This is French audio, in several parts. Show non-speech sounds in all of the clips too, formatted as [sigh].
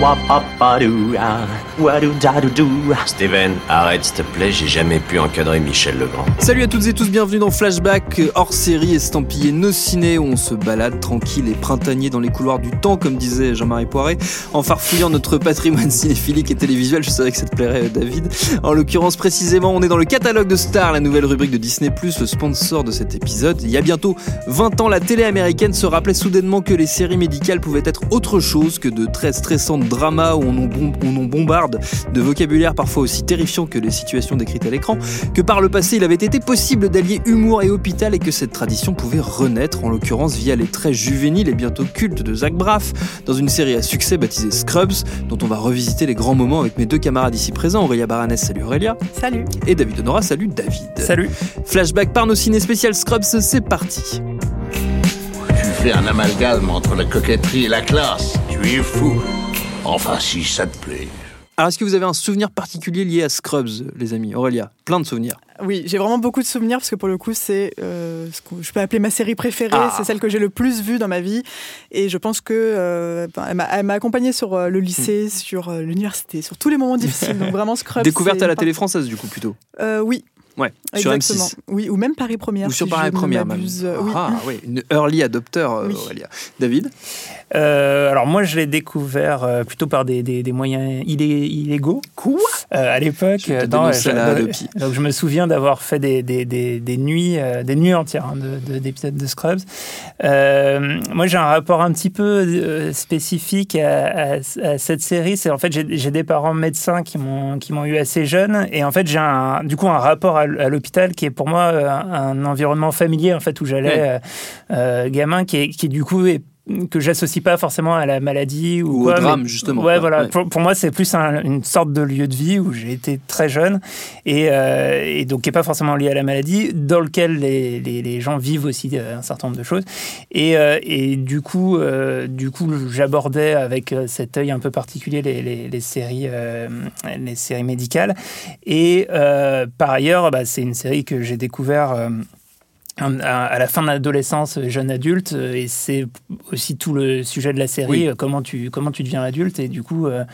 Wa-pa-pa-doo-ah. Steven, arrête s'il te plaît, j'ai jamais pu encadrer Michel Legrand. Salut à toutes et tous, bienvenue dans Flashback, hors série estampillé nos ciné où on se balade tranquille et printanier dans les couloirs du temps, comme disait Jean-Marie Poiret, en farfouillant notre patrimoine cinéphilique et télévisuel. Je savais que ça te plairait, David. En l'occurrence, précisément, on est dans le catalogue de Star, la nouvelle rubrique de Disney+, le sponsor de cet épisode. Il y a bientôt 20 ans, la télé américaine se rappelait soudainement que les séries médicales pouvaient être autre chose que de très stressantes dramas où on on en de vocabulaire parfois aussi terrifiant que les situations décrites à l'écran, que par le passé il avait été possible d'allier humour et hôpital et que cette tradition pouvait renaître, en l'occurrence via les traits juvéniles et bientôt cultes de Zach Braff, dans une série à succès baptisée Scrubs, dont on va revisiter les grands moments avec mes deux camarades ici présents, Aurélia Baranès, salut Aurélia, Salut. et David Honora, salut David. Salut. Flashback par nos ciné spécial Scrubs, c'est parti. Tu fais un amalgame entre la coquetterie et la classe. Tu es fou. Enfin, si ça te plaît. Alors est-ce que vous avez un souvenir particulier lié à Scrubs, les amis? Aurélia, plein de souvenirs. Oui, j'ai vraiment beaucoup de souvenirs parce que pour le coup, c'est euh, ce que je peux appeler ma série préférée. Ah. C'est celle que j'ai le plus vue dans ma vie. Et je pense que euh, elle m'a- accompagnée sur euh, le lycée, sur euh, l'université, sur tous les moments difficiles. Donc vraiment, Scrubs. Découverte à la télé française du coup plutôt. oui, Ouais, sur exactement. M6. Oui, ou même Paris Première. Ou sur si Paris Première même. oui. Ah oui, une early adopter, euh, Oui. Aurélia. David? Euh, alors moi, je l'ai découvert euh, plutôt par des, des- des moyens illé- illégaux. Quoi? Euh, à l'époque, Je dénoncer je- la donc- je me souviens d'avoir fait des, des, des, des nuits, euh, des nuits entières hein, de- de- d'épisodes de, Scrubs. Euh, moi, j'ai un rapport un petit peu euh, spécifique à, à- à cette série. C'est en fait, j'ai des parents médecins qui m'ont qui m'ont eu assez jeune, et en fait, j'ai un, du coup un rapport à, l'hôpital qui est pour moi un, environnement familier en fait où j'allais Ouais. gamin, qui, est, qui du coup est que j'associe pas forcément à la maladie ou, Ou au mais- drame, justement. Ouais, voilà. ouais. Pour, pour moi, c'est plus un- une sorte de lieu de vie où j'ai été très jeune et, euh, et donc qui n'est pas forcément lié à la maladie, dans lequel les, les- les gens vivent aussi euh, un certain nombre de choses. Et, euh, et du coup, euh, du coup, j'abordais avec cet œil un peu particulier les, séries, les séries médicales. Et par ailleurs, bah, c'est une série que j'ai découvert. À la fin de l'adolescence, jeune adulte, et c'est aussi tout le sujet de la série, Oui. euh, comment tu comment tu deviens adulte, et du coup euh,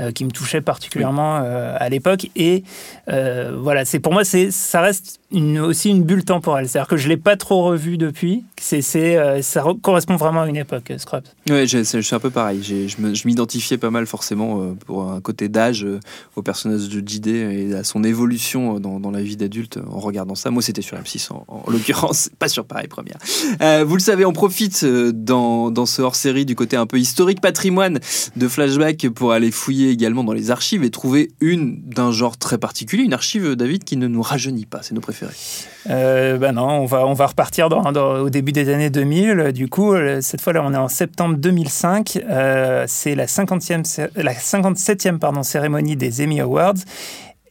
euh, qui me touchait particulièrement euh, à l'époque. Et voilà, c'est pour moi c'est ça reste une, aussi une bulle temporelle, c'est-à-dire que je l'ai pas trop revu depuis. C'est c'est ça re- correspond vraiment à une époque, Scrubs. C'est- je suis un peu pareil. J'ai- Je me- je m'identifiais pas mal forcément pour un côté d'âge au personnage de JD et à son évolution dans, dans la vie d'adulte en regardant ça. Moi, c'était sur M6 en, en l'occurrence, pas sur Paris Première. Euh, vous le savez, on profite euh, dans, dans ce hors-série du côté un peu historique patrimoine de Flashback pour aller fouiller également dans les archives et trouver une d'un genre très particulier, une archive, David, qui ne nous rajeunit pas. C'est nos préférés. Euh, ben non, on va, on va repartir dans, au début des années 2000. Du coup, cette fois-là, on est en septembre 2005. Euh, c'est la, 50e, cé- la 57e pardon, cérémonie des Emmy Awards.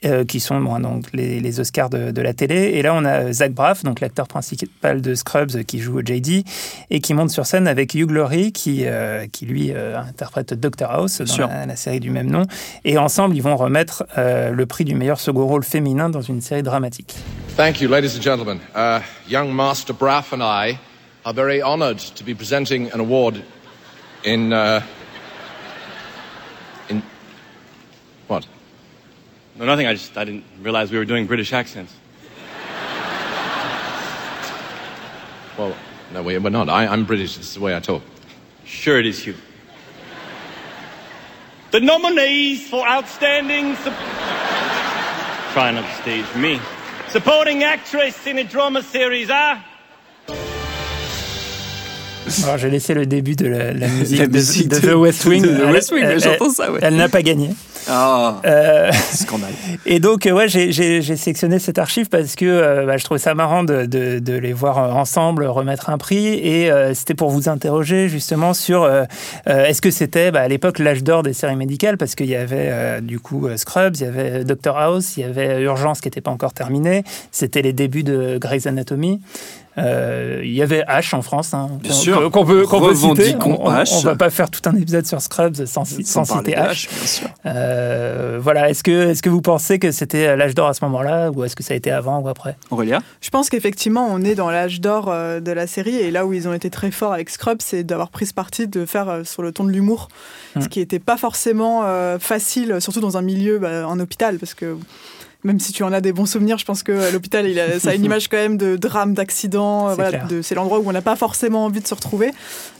Euh, qui sont bon, donc les, les Oscars de, de la télé. Et là, on a Zach Braff, donc l'acteur principal de Scrubs, euh, qui joue JD, et qui monte sur scène avec Hugh Laurie, qui, euh, qui lui euh, interprète Dr House dans la, la série du même nom. Et ensemble, ils vont remettre euh, le prix du meilleur second rôle féminin dans une série dramatique. Thank you, ladies and gentlemen. Uh, young Master Braff and I are very honored to be presenting an award in. Uh, in. What? No, nothing. I just I didn't realize we were doing British accents. Well, no, we- we're not. I, I'm British. This is the way I talk. Sure, it is Hugh. The nominees for outstanding. Sup- Try not to stage me. Supporting actress in a drama series are. Alors j'ai laissé le début de la, la [laughs] musique, La de- musique de, de- The West Wing. de The West Wing, elle- j'entends elle- ça, ouais. Elle n'a pas gagné. Euh, scandale. [laughs] et donc, euh, ouais, j'ai- sélectionné cette archive parce que euh, bah, je trouvais ça marrant de, de- de les voir ensemble remettre un prix. Et euh, c'était pour vous interroger justement sur euh, est-ce que c'était bah, à l'époque l'âge d'or des séries médicales? Parce qu'il y avait du coup Scrubs, il y avait Doctor House, il y avait Urgence qui n'était pas encore terminée. C'était les débuts de Grey's Anatomy. Euh, il y avait H en France, hein, Bien qu'on- sûr. qu'on peut, qu'on peut citer. Revendiquons On, on- H. on va pas faire tout un épisode sur Scrubs sans, sans, citer H. bien sûr. Euh, voilà, est-ce que, est que vous pensez que c'était l'âge d'or à ce moment-là ou est-ce que ça a été avant ou après? Aurélia? Je pense qu'effectivement, on est dans l'âge d'or euh, de la série et là où ils ont été très forts avec Scrubs, c'est d'avoir pris ce parti de faire sur le ton de l'humour, ce qui n'était pas forcément facile, surtout dans un milieu, bah, en hôpital, parce que même si tu en as des bons souvenirs, je pense que à l'hôpital, il a- ça a une [laughs] image quand même de drame, d'accident. euh, C'est voilà, l'endroit où on n'a pas forcément envie de se retrouver.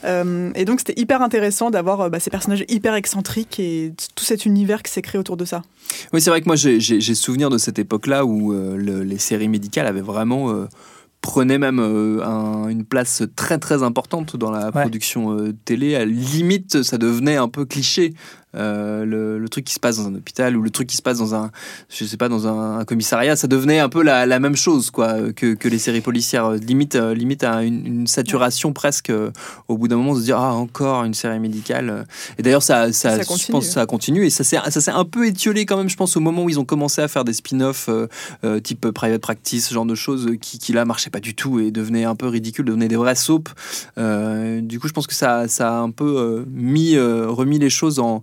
Euh, et donc, c'était hyper intéressant d'avoir euh, bah, ces personnages hyper excentriques et tout cet univers qui s'est créé autour de ça. Oui, c'est vrai que moi j'ai souvenir de cette époque-là où euh, le- les séries médicales avaient vraiment euh, prenaient même euh, un- une place très très importante dans la Ouais. production euh, télé. À limite, ça devenait un peu cliché. Euh, le, le truc qui se passe dans un hôpital ou le truc qui se passe dans un, je sais pas, dans un, un commissariat, ça devenait un peu la, la même chose quoi que, que les séries policières. Limite, euh, limite à une, une saturation presque. euh, au bout d'un moment, de se dire ah encore une série médicale. Et d'ailleurs, ça, ça, Ça je pense, ça continue et ça s'est, ça s'est un peu étiolé quand même. Je pense au moment où ils ont commencé à faire des spin-offs euh, euh, type private practice, ce genre de choses euh, qui, qui là marchaient pas du tout et devenaient un peu ridicules, devenaient des vrais soaps. Euh, du coup, je pense que ça, ça a un peu euh, mis, euh, remis les choses en,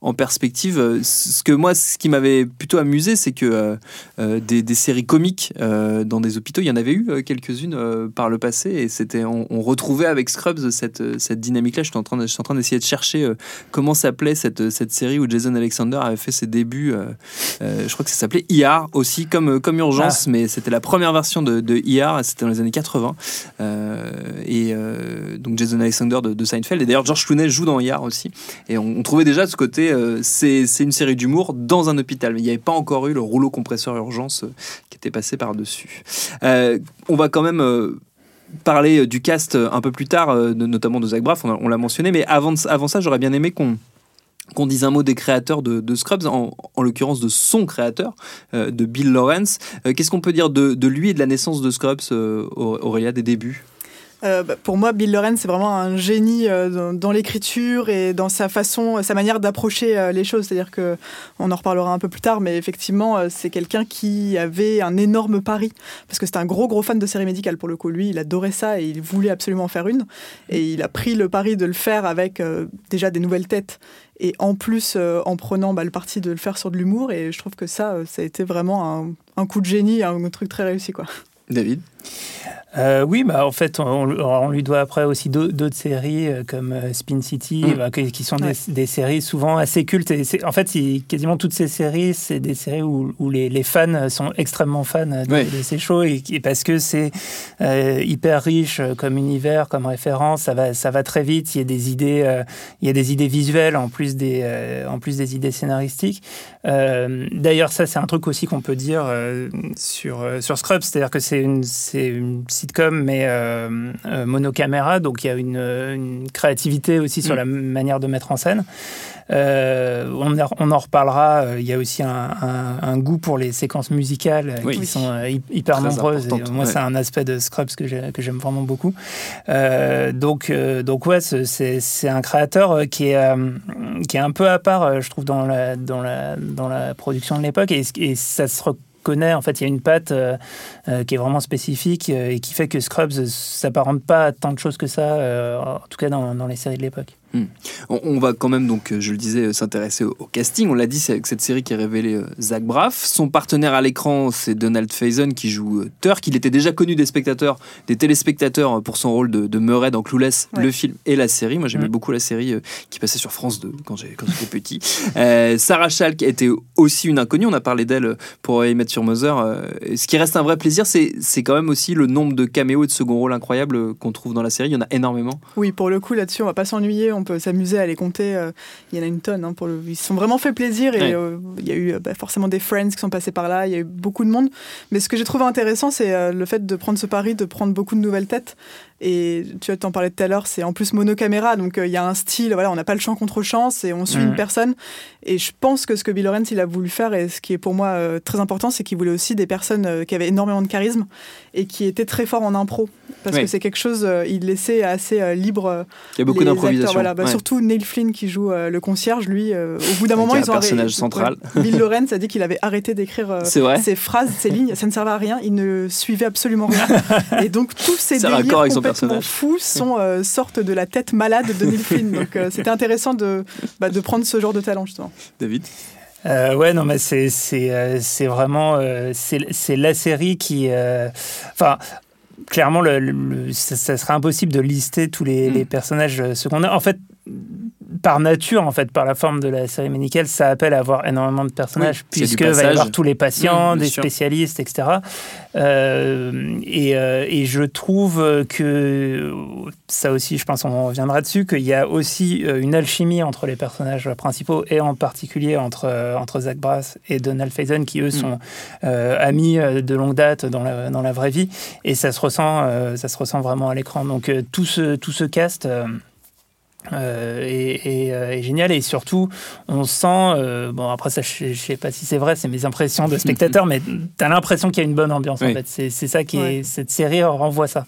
en perspective. Euh, Ce que moi, ce qui m'avait plutôt amusé, c'est que euh, euh, des, des séries comiques euh, dans des hôpitaux, il y en avait eu quelques-unes euh, par le passé et c'était, on, on retrouvait avec Scrubs cette, cette dynamique-là. Je suis en train, de- je suis en train d'essayer de chercher comment s'appelait cette, cette série où Jason Alexander avait fait ses débuts. je crois que ça s'appelait ER aussi, comme, comme Urgence, mais c'était la première version de, de ER, c'était dans les années 80. Euh, et donc Jason Alexander de, de Seinfeld. Et d'ailleurs, George Clooney joue dans ER aussi. Et on, on trouvait déjà ce côté, euh, c'est une série d'humour dans un hôpital. Mais il n'y avait pas encore eu le rouleau compresseur urgence euh, qui était passé par-dessus. Euh, on va quand même. parler du cast un peu plus tard, notamment de Zach Braff, on, l'a mentionné, mais avant, ça, j'aurais bien aimé qu'on qu'on dise un mot des créateurs de, Scrubs, en, en l'occurrence de son créateur, de Bill Lawrence. Qu'est-ce qu'on peut dire de, de lui et de la naissance de Scrubs, euh, Aurélia, des débuts? Euh, bah, pour moi, Bill Lorenz, c'est vraiment un génie euh, dans, l'écriture et dans sa façon, sa manière d'approcher euh, les choses. C'est-à-dire que, on en reparlera un peu plus tard, mais effectivement, c'est quelqu'un qui avait un énorme pari parce que c'était un gros gros fan de séries médicales pour le coup. Lui, il adorait ça et il voulait absolument en faire une. Et il a pris le pari de le faire avec déjà des nouvelles têtes et en plus en prenant bah, le parti de le faire sur de l'humour. Et je trouve que ça, ça a été vraiment un, un coup de génie, un truc très réussi, quoi. David? Euh, oui, bah, en fait, on, on lui doit après aussi d'au- d'autres séries euh, comme euh, Spin City, Mm. bah, qui, qui sont des, Ouais. des séries souvent assez cultes. Et en fait, quasiment toutes ces séries, c'est des séries où, où les, les fans sont extrêmement fans de, ces shows et, et parce que c'est euh, hyper riche comme univers, comme référence, ça va, ça va très vite. Il y a des idées, il y a des idées visuelles en plus des, en plus des idées scénaristiques. D'ailleurs, ça, c'est un truc aussi qu'on peut dire sur, sur Scrubs, c'est-à-dire que c'est une, une sitcom, mais euh, euh, monocaméra, donc il y a une, une créativité aussi sur Mm. la manière de mettre en scène. Euh, on, en- on en reparlera. euh, Il y a aussi un, un- un goût pour les séquences musicales euh, Oui. qui sont hy- hyper Très nombreuses. Et moi, ouais. c'est un aspect de Scrubs que j'ai- que j'aime vraiment beaucoup. Donc, donc ouais, c'est- un créateur qui est, qui est un peu à part, je trouve, dans la, dans la, dans la production de l'époque. Et, et ça se en fait, il y a une patte euh, euh, qui est vraiment spécifique euh, et qui fait que Scrubs s'apparente pas à tant de choses que ça, en tout cas dans les séries de l'époque. On, on va quand même, donc, euh, je le disais, euh, s'intéresser au, au casting. On l'a dit, c'est avec cette série qui a révélé euh, Zach Braff. Son partenaire à l'écran, c'est Donald Faison qui joue euh, Turk. Il était déjà connu des spectateurs, des téléspectateurs pour son rôle de, de Murray dans Clueless, Ouais. le film et la série. Moi, j'aimais Mhm. beaucoup la série euh, qui passait sur France 2 quand j'étais petit. Sarah Chalk était aussi une inconnue. On a parlé d'elle pour I Met Your Mother. Ce qui reste un vrai plaisir, c'est quand même aussi le nombre de caméos et de second rôles incroyables qu'on trouve dans la série. Il y en a énormément. Oui, pour le coup, là-dessus, on va pas s'ennuyer, on peut s'amuser à les compter. euh, Il y en a une tonne. hein, pour le... Ils se sont vraiment fait plaisir et Ouais. euh, il y a eu euh, bah, forcément des friends qui sont passés par là, il y a eu beaucoup de monde. Mais ce que j'ai trouvé intéressant, c'est le fait de prendre ce pari, de prendre beaucoup de nouvelles têtes. Et tu vois, t'en parlais tout à l'heure, c'est en plus monocaméra, donc euh, il y a un style, voilà, on n'a pas le champ contre champ, et on suit une personne. Et je pense que ce que Bill Lawrence il a voulu faire, et ce qui est pour moi euh, très important, c'est qu'il voulait aussi des personnes euh, qui avaient énormément de charisme et qui étaient très forts en impro. Parce Oui. que c'est quelque chose, il laissait assez libre. Il y a beaucoup d'improvisation. Voilà. Bah, Ouais. Surtout Neil Flynn qui joue le concierge, lui, au bout d'un moment, est ils un ont personnage central. Ouais. Bill Lawrence a dit qu'il avait arrêté d'écrire ses phrases, ses lignes, ça ne servait à rien, il ne suivait absolument rien. [laughs] Et donc tous ces délires complètement fous sont euh, sortent de la tête malade de Neil Flynn. Donc euh, c'était intéressant de, bah, de prendre ce genre de talent justement. David Euh, ouais, non, mais c'est c'est euh, c'est vraiment euh, c'est c'est la série qui, euh, enfin. Clairement, le, le- ça, ça serait impossible de lister tous les, Mm. les personnages secondaires. En fait, par nature, en fait, par la forme de la série médicale, ça appelle à avoir énormément de personnages, Oui, puisque va y avoir tous les patients, Mm, des sûr. spécialistes, etc. Euh, et, euh, et je trouve que ça aussi, je pense, on reviendra dessus, qu'il y a aussi euh, une alchimie entre les personnages principaux et en particulier entre, entre Zach Brass et Donald Faison, qui eux sont euh, amis de longue date dans la, dans la vraie vie, et ça se ressent, ça se ressent vraiment à l'écran. Donc tout ce tout ce cast. Euh, est, est, euh, est génial et surtout on sent euh, bon après ça je, je sais pas si c'est vrai c'est mes impressions de spectateur [laughs] mais t'as l'impression qu'il y a une bonne ambiance en fait c'est ça qui Ouais. est cette série renvoie ça.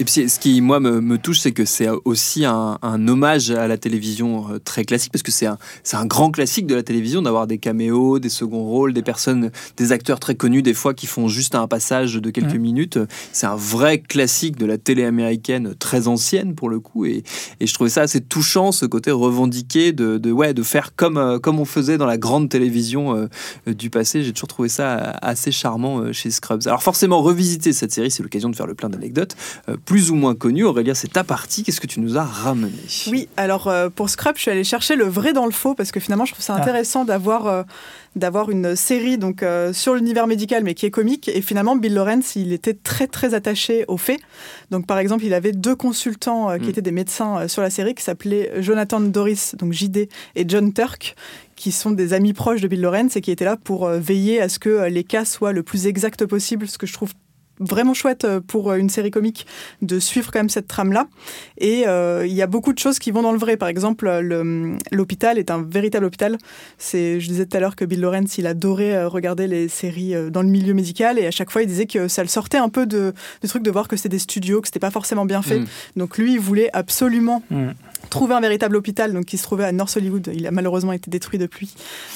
Et puis, ce qui, moi, me, me touche, c'est que c'est aussi un, un hommage à la télévision euh, très classique, parce que c'est un, grand classique de la télévision d'avoir des caméos, des seconds rôles, des personnes, des acteurs très connus, des fois, qui font juste un passage de quelques Mhm. minutes. C'est un vrai classique de la télé américaine, très ancienne pour le coup. Et, et je trouvais ça assez touchant, ce côté revendiqué de, de, ouais, de faire comme, euh, comme on faisait dans la grande télévision euh, du passé. J'ai toujours trouvé ça assez charmant chez Scrubs. Alors, forcément, revisiter cette série, c'est l'occasion de faire le plein d'anecdotes plus ou moins connues. Aurélia, c'est ta partie. Qu'est-ce que tu nous as ramené? Oui, alors euh, pour Scrub, je suis allée chercher le vrai dans le faux parce que finalement, je trouve ça Ah. intéressant d'avoir euh, d'avoir une série donc euh, sur l'univers médical mais qui est comique et finalement Bill Lawrence il était très très attaché aux faits donc par exemple il avait deux consultants euh, qui Mm. étaient des médecins euh, sur la série qui s'appelaient Jonathan Doris donc JD et John Turk qui sont des amis proches de Bill Lawrence et qui étaient là pour veiller à ce que les cas soient le plus exact possible ce que je trouve vraiment chouette euh, pour euh, une série comique de suivre quand même cette trame-là. Et euh, il y a beaucoup de choses qui vont dans le vrai. Par exemple, le- l'hôpital est un véritable hôpital. C'est, je disais tout à l'heure que Bill Lawrence, il adorait regarder les séries dans le milieu médical et à chaque fois, il disait que ça le sortait un peu de, du truc de voir que c'était des studios, que c'était pas forcément bien fait. Mm. Donc lui, il voulait absolument Mm. Trouver un véritable hôpital, donc qui se trouvait à North Hollywood. Il a malheureusement été détruit depuis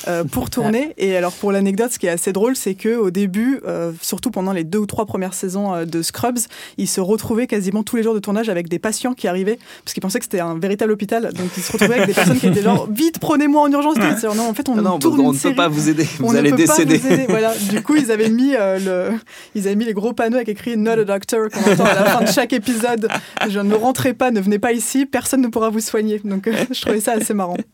euh, pour tourner. Et alors pour l'anecdote, ce qui est assez drôle, c'est que au début, euh, surtout pendant les deux ou trois premières saisons euh, de Scrubs, il se retrouvait quasiment tous les jours de tournage avec des patients qui arrivaient parce qu'il pensait que c'était un véritable hôpital. Donc il se retrouvait avec des personnes qui étaient genre [laughs] vite prenez-moi en urgence. Non, en fait on Ah non, tourne on une ne peut pas vous aider. Vous on allez ne peut décéder. Pas vous aider. Voilà. Du coup, ils avaient mis euh, le, ils avaient mis les gros panneaux avec écrit "Not a doctor" qu'on entend à la fin de chaque épisode. Je ne rentrez pas, ne venez pas ici, personne ne pourra vous soigner. Donc, euh, je trouvais ça assez marrant. [laughs]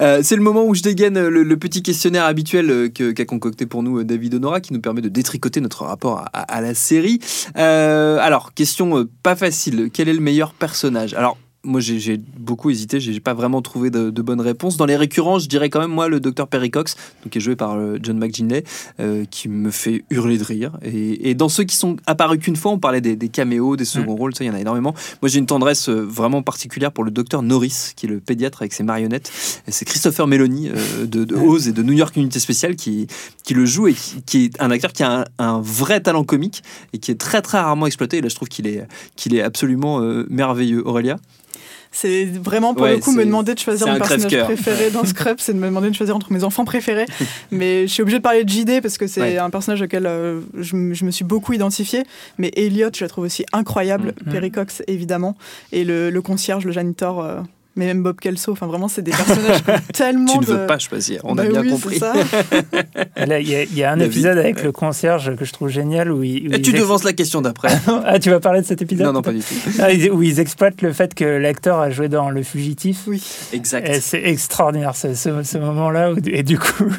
Euh, c'est le moment où je dégaine le, le petit questionnaire habituel euh, qu'a concocté pour nous euh, David Honora, qui nous permet de détricoter notre rapport à, la série. Euh, alors, question euh, pas facile. Quel est le meilleur personnage? Alors, moi, j'ai beaucoup hésité, j'ai pas vraiment trouvé de, de bonnes réponses. Dans les récurrents, je dirais quand même, moi, le docteur Perry Cox, donc, qui est joué par euh, John McGinley, euh, qui me fait hurler de rire. Et, et dans ceux qui sont apparus qu'une fois, on parlait des, des caméos, des seconds rôles, ça, il y en a énormément. Moi, j'ai une tendresse euh, vraiment particulière pour le docteur Norris, qui est le pédiatre avec ses marionnettes. Et C'est Christopher Meloni euh, de, de Oz et de New York Unité Spéciale qui, qui le joue et qui, qui est un acteur qui a un, un vrai talent comique et qui est très très rarement exploité. Et là, je trouve qu'il est, qu'il est absolument euh, merveilleux. Aurélia? C'est vraiment pour Ouais, le coup me demander de choisir mon un personnage préféré dans Scrubs, c'est de me demander de choisir entre mes enfants préférés. [laughs] Mais je suis obligée de parler de JD parce que c'est Ouais. un personnage auquel euh, je, me suis beaucoup identifiée. Mais Elliot, je la trouve aussi incroyable. Mhm. Perry Cox, évidemment. Et le, le concierge, le janitor, euh, mais même Bob Kelso. Enfin, vraiment, c'est des personnages [laughs] tellement Tu ne de... veux pas choisir, on a Bah bien oui, compris. [laughs] Il y, a- il y a un David épisode avec Ouais. le concierge que je trouve génial où, il, où Et tu ex- devances la question d'après. [laughs] ah tu vas parler de cet épisode non, non, pas du tout. Ah, où ils exploitent le fait que l'acteur a joué dans Le Fugitif. Oui. Exact. Et c'est extraordinaire ce, ce- ce moment-là. où- Et du coup,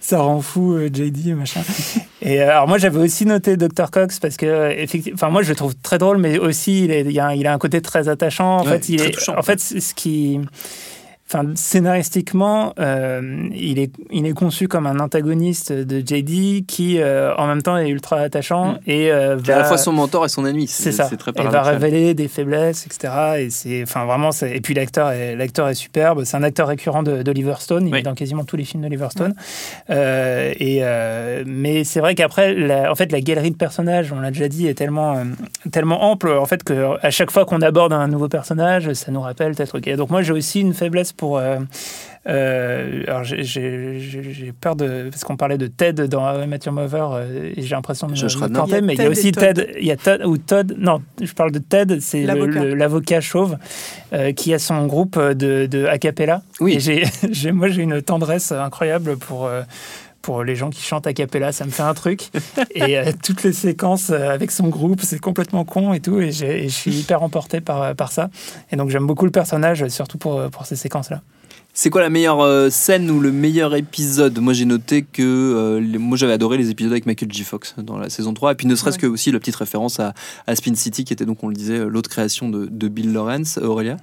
ça rend fou euh, JD, machin. Et euh, alors moi, j'avais aussi noté Dr. Cox parce que, euh, effectivement, enfin moi, je le trouve très drôle, mais aussi, il, est- il y a, un- il a un côté très attachant. En Ouais, fait, il très est, touchant. en fait, ce qui. the enfin, scénaristiquement, euh, il, est, il est conçu comme un antagoniste de JD qui, euh, en même temps, est ultra attachant Mm. et euh, C'est à la va- fois son mentor et son ennemi. c'est ça. Très Il va révéler des faiblesses, etc. Et c'est, enfin, vraiment, et puis l'acteur est, l'acteur est superbe. C'est un acteur récurrent de- d'Oliver Stone. Il Oui. est dans quasiment tous les films d'Oliver Stone. Euh, et euh, mais c'est vrai qu'après, la- en fait, la galerie de personnages, on l'a déjà dit, est tellement, euh, tellement ample, en fait, que à chaque fois qu'on aborde un nouveau personnage, ça nous rappelle peut-être. Donc moi, j'ai aussi une faiblesse pour. euh, euh, alors j'ai- peur de parce qu'on parlait de Ted dans How I Met Your Mother euh, et j'ai l'impression de me- Josh me a mais il y a Ted aussi Todd. Ted il y a Todd ou Todd non je parle de Ted c'est L'avocat. chauve euh, qui a son groupe de, de a cappella Oui. et j'ai [laughs] j'ai- moi j'ai une tendresse incroyable pour euh, pour les gens qui chantent a cappella, ça me fait un truc. [laughs] et euh, toutes les séquences euh, avec son groupe, c'est complètement con et tout. Et, je suis hyper emporté par, par ça. Et donc j'aime beaucoup le personnage, surtout pour, pour ces séquences-là. C'est quoi la meilleure euh, scène ou le meilleur épisode? Moi j'ai noté que euh, les- moi j'avais adoré les épisodes avec Michael J. Fox dans la saison 3 et puis ne serait-ce Ouais. que aussi la petite référence à, à Spin City qui était donc on le disait l'autre création de, de Bill Lawrence, Aurélia.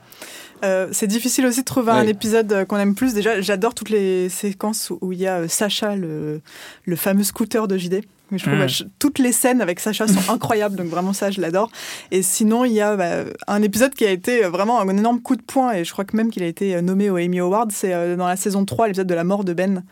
Euh, c'est difficile aussi de trouver un épisode euh, qu'on aime plus. Déjà, j'adore toutes les séquences où- où il y a euh, Sacha, le, le fameux scooter de JD. Mais je trouve Mm. bah, je- toutes les scènes avec Sacha sont [laughs] incroyables, donc vraiment ça, je l'adore. Et sinon, il y a bah, un épisode qui a été euh, vraiment un énorme coup de poing, et je crois que même qu'il a été euh, nommé au Emmy Award, c'est euh, dans la saison 3, l'épisode de la mort de Ben,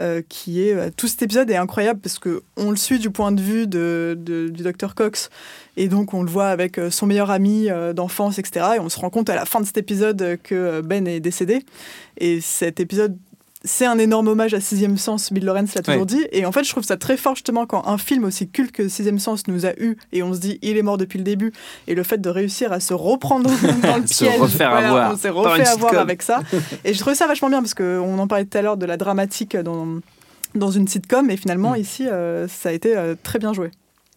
euh, qui est... euh, tout cet épisode est incroyable parce que on le suit du point de vue de, de- du docteur Cox, et donc on le voit avec son meilleur ami d'enfance, etc. Et on se rend compte à la fin de cet épisode que Ben est décédé. Et cet épisode, c'est un énorme hommage à Sixième Sens, Bill Lawrence l'a toujours Ouais. dit. Et en fait, je trouve ça très fort justement quand un film aussi culte que Sixième Sens nous a eu et on se dit il est mort depuis le début. Et le fait de réussir à se reprendre dans le [laughs] Se piège, refaire voilà, avoir on s'est refait avoir avec ça. [laughs] Et je trouvais ça vachement bien parce qu'on en parlait tout à l'heure de la dramatique dans, dans une sitcom. Et finalement, Mm. ici, euh, ça a été euh, très bien joué.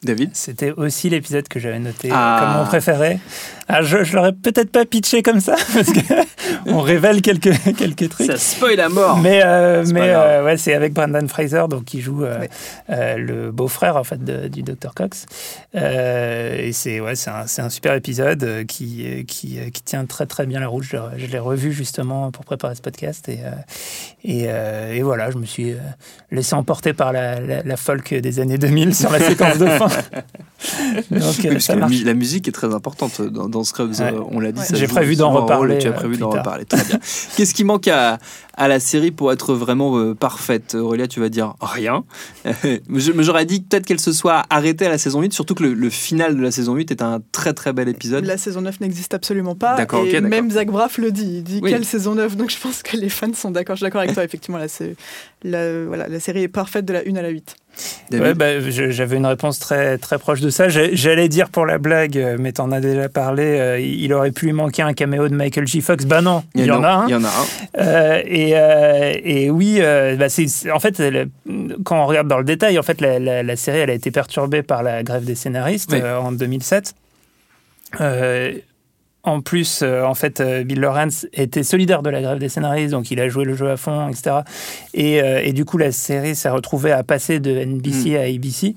David? C'était aussi l'épisode que j'avais noté Ah. comme mon préféré. Ah, je je l'aurais peut-être pas pitché comme ça, [laughs] parce qu'on révèle quelques, quelques trucs. Ça spoil à mort Mais, euh, mais euh, ouais, c'est avec Brandon Fraser, donc qui joue euh, Ouais. euh, le beau-frère en fait de- du Dr Cox. Euh, et c'est ouais, c'est un, c'est un super épisode qui, qui, qui tient très très bien la route. Je, l'ai- je l'ai revu justement pour préparer ce podcast et, euh, et, euh, et voilà, je me suis laissé emporter par la, la, la folk des années 2000 sur la séquence de fin. [laughs] donc Oui, parce ça que la, marche. mu- la musique est très importante dans, dans Scrubs, Ouais. euh, on l'a dit. Ouais. J'ai prévu d'en reparler, Tu as euh, prévu d'en reparler, très bien. [laughs] Qu'est-ce qui manque à, à la série pour être vraiment euh, parfaite Aurélia, tu vas dire rien. [laughs] J'aurais dit peut-être qu'elle se soit arrêtée à la saison 8, surtout que le, le final de la saison 8 est un très très bel épisode. La saison 9 n'existe absolument pas. D'accord, et ok, d'accord. même Zach Braff le dit. Il dit Oui. quelle saison 9 Donc je pense que les fans sont d'accord. Je suis d'accord avec toi, effectivement. Là, la, voilà, la série est parfaite de la 1 à la 8. Ouais, bah, j'avais une réponse très, très proche de ça. J'allais dire pour la blague, euh, mais t'en as déjà parlé, euh, il aurait pu lui manquer un caméo de Michael J. Fox. Bah non, il y, en a un. Il y en a un. Euh, et, euh, et oui, euh, bah, c'est en fait, quand on regarde dans le détail, en fait, la, la- la série elle a été perturbée par la grève des scénaristes Oui. en 2007. En plus, euh, en fait, euh, Bill Lawrence était solidaire de la grève des scénaristes, donc il a joué le jeu à fond, etc. Et, euh, et du coup, la série s'est retrouvée à passer de NBC à ABC.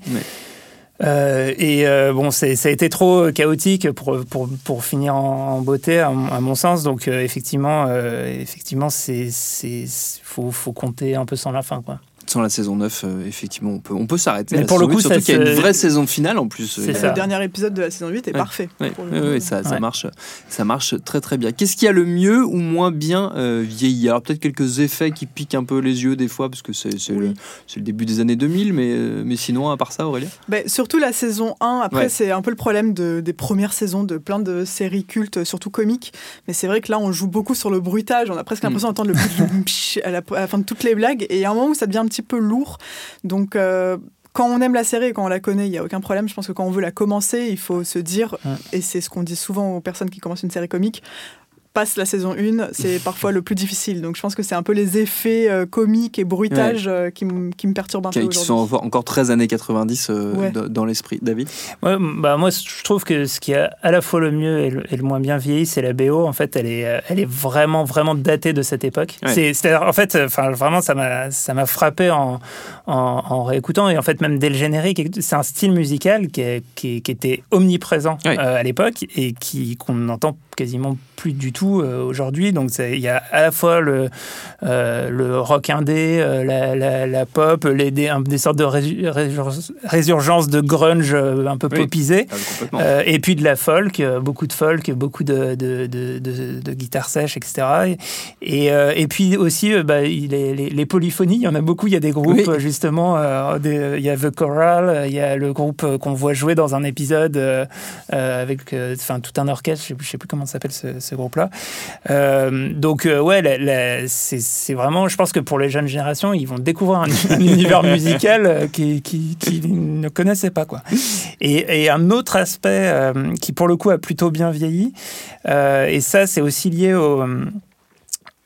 Euh, et euh, bon, ça a été trop chaotique pour, pour, pour finir en, en beauté, à, mon- à mon sens. Donc, euh, effectivement, effectivement, c'est c'est faut, faut compter un peu sans la fin, quoi. Sans la saison 9, euh, effectivement, on peut, on peut s'arrêter. Mais pour le coup, 8, surtout ça qu'il y a une vraie saison finale en plus. C'est y ça. Le dernier épisode de la saison 8 est Ouais. parfait. Oui, ça, ça Ouais. marche, ça marche très très bien. Qu'est-ce qui a le mieux ou moins bien euh, vieilli? Alors peut-être quelques effets qui piquent un peu les yeux des fois parce que c'est c'est le, Oui. le début des années 2000, mais, euh, mais sinon à part ça, Aurélien? Ben, surtout la saison 1, après Ouais. c'est un peu le problème de- des premières saisons de plein de séries cultes, surtout comiques. Mais c'est vrai que là on joue beaucoup sur le bruitage, on a presque Mm. l'impression d'entendre le [laughs] bruit à la, à la fin de toutes les blagues. Et il y a un moment où ça devient un petit peu lourd. Donc euh, quand on aime la série et quand on la connaît, il n'y a aucun problème. Je pense que quand on veut la commencer, il faut se dire, et c'est ce qu'on dit souvent aux personnes qui commencent une série comique, passe la saison 1, c'est [laughs] parfois le plus difficile. Donc je pense que c'est un peu les effets euh, comiques et bruitages euh, qui, me perturbent un peu qui, qui sont encore- très années 90 euh, Ouais. dans, l'esprit. David? Ouais, bah moi, je trouve que ce qui a à la fois le mieux et le, et le moins bien vieilli, c'est la BO. En fait, elle est, euh, elle est vraiment, vraiment datée de cette époque. Ouais. C'est, c'est-à-dire, en fait, euh, enfin, vraiment, ça m'a, ça m'a frappé en, en, en réécoutant. Et en fait, même dès le générique, c'est un style musical qui, est- qui, qui était omniprésent Ouais. euh, à l'époque et qui, qu'on entend quasiment plus du tout aujourd'hui. Donc il y a à la fois le, le rock indé, la, la, pop, les, des, des sortes de résurgence de grunge un peu popisé, ah, et puis de la folk, beaucoup de folk, beaucoup de, de, de, de guitare sèche, etc. Et, et puis aussi bah, les, les, polyphonies, il y en a beaucoup, il y a des groupes justement, il y a The Choral, il y a le groupe qu'on voit jouer dans un épisode avec enfin tout un orchestre, je ne sais, plus comment s'appelle ce, groupe-là. donc ouais, c'est vraiment, je pense que pour les jeunes générations, ils vont découvrir un, [laughs] univers musical qu'ils qui, qui ne connaissaient pas. Quoi. Et, et un autre aspect qui pour le coup a plutôt bien vieilli, et ça c'est aussi lié au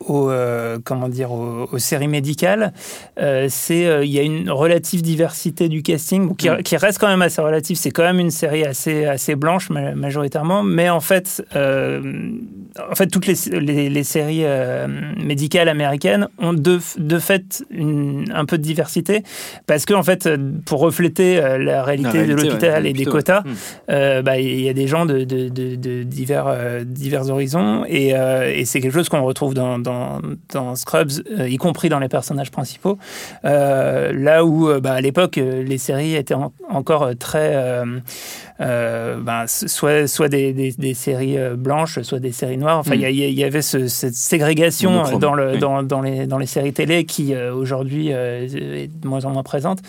aux, euh, comment dire, aux, séries médicales, euh, c'est euh, il y a une relative diversité du casting qui, mm. qui, reste quand même assez relative. C'est quand même une série assez assez blanche majoritairement, mais en fait, en fait toutes les, les, séries médicales américaines ont de, de fait une, un peu de diversité parce que en fait, pour refléter la réalité, de l'hôpital et des quotas, bah, il y a des gens de, de, de divers divers horizons et, et c'est quelque chose qu'on retrouve dans dans, Scrubs, euh, y compris dans les personnages principaux. Euh, là où, euh, bah, à l'époque, les séries étaient encore très. Ben, soit, soit des, des, séries blanches, soit des séries noires. Enfin, il y, y, avait cette ségrégation dans, le, dans, dans, les, dans les séries télé qui, aujourd'hui, est de moins en moins présente.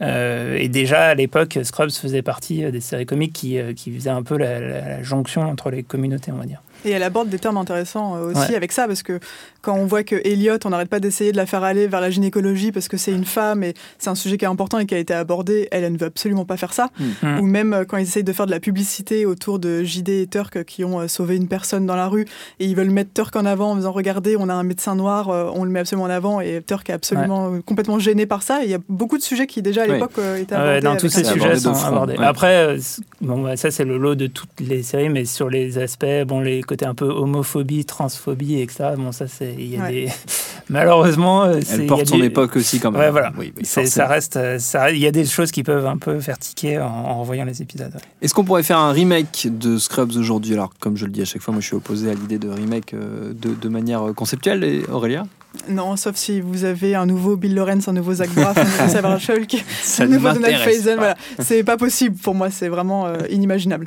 et déjà, à l'époque, Scrubs faisait partie des séries comiques qui, qui faisaient un peu la, la jonction entre les communautés, on va dire. Et elle aborde des termes intéressants aussi avec ça, parce que quand on voit que Elliot, on n'arrête pas d'essayer de la faire aller vers la gynécologie parce que c'est une femme et c'est un sujet qui est important et qui a été abordé, elle, elle ne veut absolument pas faire ça. Mm. Mm. Ou même euh, quand ils essayent de faire de la publicité autour de JD et Turk qui ont euh, sauvé une personne dans la rue et ils veulent mettre Turk en avant en disant regardez, on a un médecin noir, on le met absolument en avant et Turk est absolument complètement gêné par ça. il y a beaucoup de sujets qui déjà à l'époque étaient abordés. dans tous ces sujets sont abordés. Après, bon, bah, ça c'est le lot de toutes les séries, mais sur les aspects, bon, les côté un peu homophobie, transphobie, etc. Bon, ça, c'est. Il y a des. [laughs] Malheureusement. Euh, Elle porte son époque aussi, quand même. Ouais, voilà. ça reste. Euh, ça, il y a des choses qui peuvent un peu faire tiquer en, en revoyant les épisodes. Est-ce qu'on pourrait faire un remake de Scrubs aujourd'hui? Alors, comme je le dis à chaque fois, moi, je suis opposé à l'idée de remake euh, de, de manière conceptuelle. Et Aurélia? Non, sauf si vous avez un nouveau Bill Lawrence, un nouveau Zach Braff, un nouveau [laughs] Sarah Shulk, un nouveau Donald Faison. Voilà. C'est pas possible pour moi, c'est vraiment inimaginable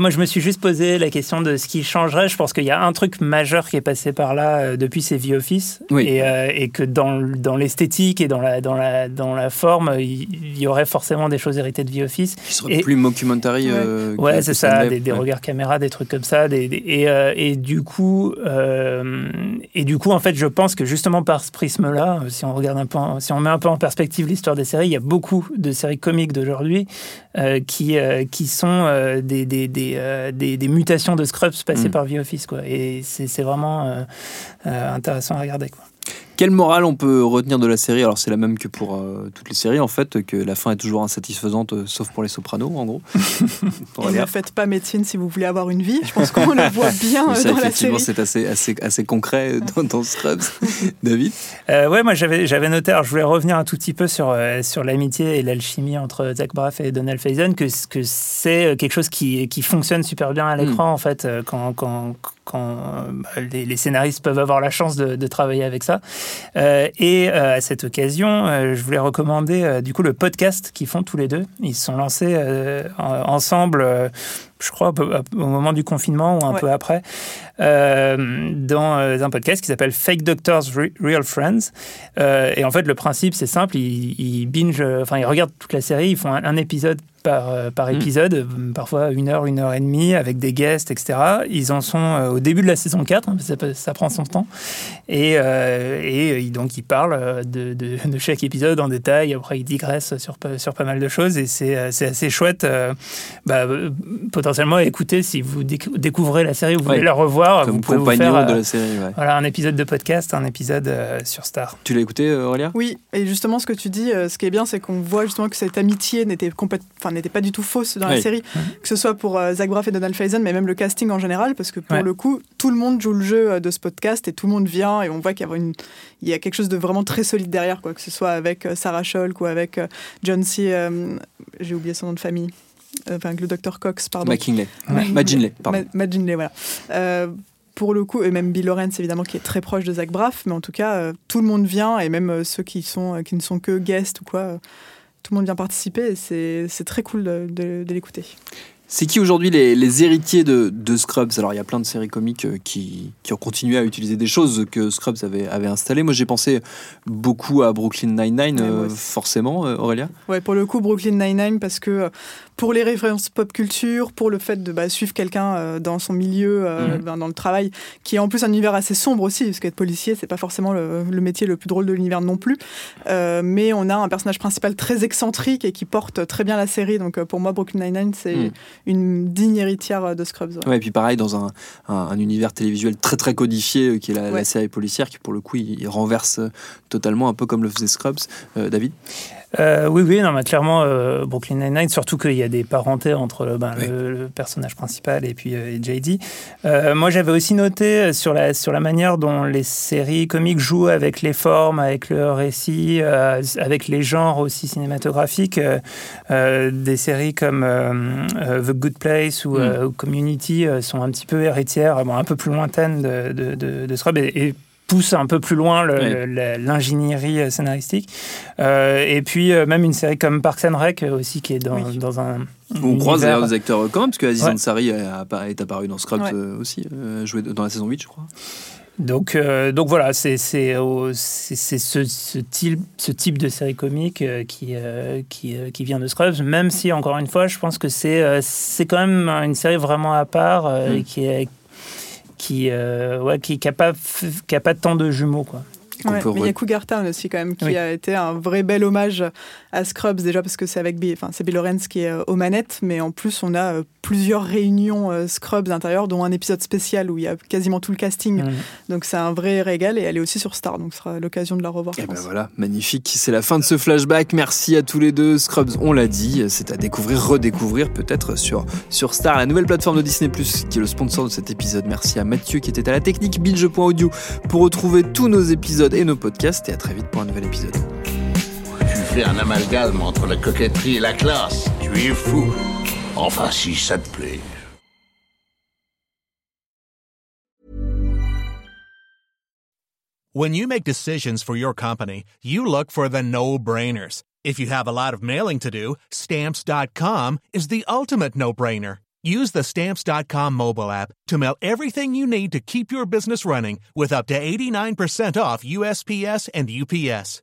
moi, je me suis juste posé la question de ce qui changerait. Je pense qu'il y a un truc majeur qui est passé par là euh, depuis ces The Office. Et, euh, et, que dans, dans l'esthétique et dans la, dans, la, dans la forme, il y aurait forcément des choses héritées de The Office. Qui seraient plus mockumentary. ouais, euh, c'est ça, des, regards caméra, des trucs comme ça. Des, et, et, du coup, et du coup, en fait, je pense que justement par ce prisme-là, si on regarde un peu, si on met un peu en perspective l'histoire des séries, il y a beaucoup de séries comiques d'aujourd'hui qui, qui sont des, des, des, euh, des, des, mutations de Scrubs passées mm. par V-Office. Quoi. Et c'est vraiment euh, euh, intéressant à regarder. Quoi. Quelle morale on peut retenir de la série? Alors c'est la même que pour euh, toutes les séries en fait, que la fin est toujours insatisfaisante, euh, sauf pour les sopranos en gros. [laughs] Et ne faites pas médecine si vous voulez avoir une vie. Je pense qu'on le [laughs] voit bien euh, dans la série. c'est assez, assez, assez concret dans, dans Scrubs. [laughs] David Ouais, moi j'avais, j'avais noté, alors je voulais revenir un tout petit peu sur, sur l'amitié et l'alchimie entre Zach Braff et Donald Faison, que, que c'est quelque chose qui, qui fonctionne super bien à l'écran mm. en fait, quand, quand, quand bah, les, les, scénaristes peuvent avoir la chance de, de travailler avec ça. Euh, et euh, à cette occasion, euh, je voulais recommander du coup le podcast qu'ils font tous les deux. Ils se sont lancés ensemble je crois, au moment du confinement ou un peu après, dans un podcast qui s'appelle Fake Doctors Real Friends. et en fait, le principe, c'est simple, ils, binge, enfin, ils regardent toute la série, ils font un épisode par, euh, par mm. épisode, parfois une heure, une heure et demie, avec des guests, etc. Ils en sont euh, au début de la saison 4, hein, ça, ça, prend son temps. Et, euh, et donc, ils parlent de, de, de, chaque épisode en détail. Après, ils digressent sur, sur pas mal de choses. Et c'est assez chouette, bah, potentiellement, à écouter si vous découvrez la série, vous voulez la revoir. Comme vous pouvez vous faire, de la série. Voilà, un épisode de podcast, un épisode sur Star. Tu l'as écouté, Aurélia? Oui, et justement, ce que tu dis, ce qui est bien, c'est qu'on voit justement que cette amitié n'était complètement n'était pas du tout fausse dans la série, que ce soit pour euh, Zach Braff et Donald Faison, mais même le casting en général, parce que pour le coup, tout le monde joue le jeu euh, de ce podcast et tout le monde vient et on voit qu'il y a, une, il y a quelque chose de vraiment très solide derrière, quoi, que ce soit avec euh, Sarah Scholk ou avec John C. j'ai oublié son nom de famille. enfin le docteur Cox, pardon. McKinley. McGinley, pardon. McGinley, voilà. Pour le coup, et même Bill Lawrence évidemment qui est très proche de Zach Braff, mais en tout cas, euh, tout le monde vient, et même euh, ceux qui, sont, qui ne sont que guests ou quoi, tout le monde vient participer, et c'est très cool de, de, de l'écouter. C'est qui aujourd'hui les, les, héritiers de, de, Scrubs? Alors il y a plein de séries comiques euh, qui, qui, ont continué à utiliser des choses que Scrubs avait, avait installées. Moi j'ai pensé beaucoup à Brooklyn Nine-Nine, ouais, euh, forcément, euh, Aurélia? Ouais, pour le coup Brooklyn Nine-Nine parce que pour les références pop culture, pour le fait de bah, suivre quelqu'un euh, dans son milieu, euh, mmh. ben, dans le travail, qui est en plus un univers assez sombre aussi, parce qu'être policier, c'est pas forcément le, le, métier le plus drôle de l'univers non plus. Euh, mais on a un personnage principal très excentrique et qui porte très bien la série. Donc pour moi, Brooklyn Nine-Nine, c'est mmh. une digne héritière de Scrubs. Ouais. ouais. et puis pareil, dans un, un, un, univers télévisuel très très codifié, qui est la, ouais. la, série policière, qui pour le coup, il, il, renverse totalement, un peu comme le faisait Scrubs. David? Euh, oui, oui, non, mais clairement, euh, Brooklyn Nine-Nine, surtout qu'il y a des parentés entre ben, oui. le, le, personnage principal et puis euh, JD. moi, j'avais aussi noté sur la, sur la manière dont les séries comiques jouent avec les formes, avec le récit, euh, avec les genres aussi cinématographiques. Euh, des séries comme The Good Place ou mm. Community sont un petit peu héritières, bon, un peu plus lointaines de, de, de. Et, et pousse un peu plus loin l'ingénierie oui. scénaristique. Euh, et puis, euh, même une série comme Parks and Rec aussi, qui est dans, oui. dans un. On croise d'ailleurs des acteurs quand même, parce que Aziz ouais. Ansari est apparu dans Scrubs ouais. aussi, euh, joué dans la saison 8, je crois. Donc, euh, donc voilà, c'est ce, ce, type, ce type de série comique euh, qui, euh, qui, qui, vient de Scrubs, même si, encore une fois, je pense que c'est quand même une série vraiment à part mm. qui est qui euh, ouais, qui n'a pas qui a pas tant de jumeaux quoi. Ouais, mais il y a Cougar Town aussi quand même qui oui. a été un vrai bel hommage à Scrubs déjà parce que c'est avec Bill, enfin c'est Bill Lawrence qui est euh, aux manettes, mais en plus on a euh, plusieurs réunions euh, Scrubs intérieures, dont un épisode spécial où il y a quasiment tout le casting. Mmh. Donc c'est un vrai régal et elle est aussi sur Star, donc ce sera l'occasion de la revoir. Et ben voilà, magnifique. C'est la fin de ce flashback. Merci à tous les deux. Scrubs, on l'a dit, c'est à découvrir, redécouvrir peut-être sur sur Star, la nouvelle plateforme de Disney Plus qui est le sponsor de cet épisode. Merci à Mathieu qui était à la technique Binge.audio pour retrouver tous nos épisodes et nos podcasts et à très vite pour un nouvel épisode. Tu fais un amalgame entre la coquetterie et la classe. Tu es fou. Enfin, si ça te plaît. When you make decisions for your company, you look for the no-brainers. If you have a lot of mailing to do, stamps.com is the ultimate no-brainer. Use the Stamps.com mobile app to mail everything you need to keep your business running with up to 89% off USPS and UPS.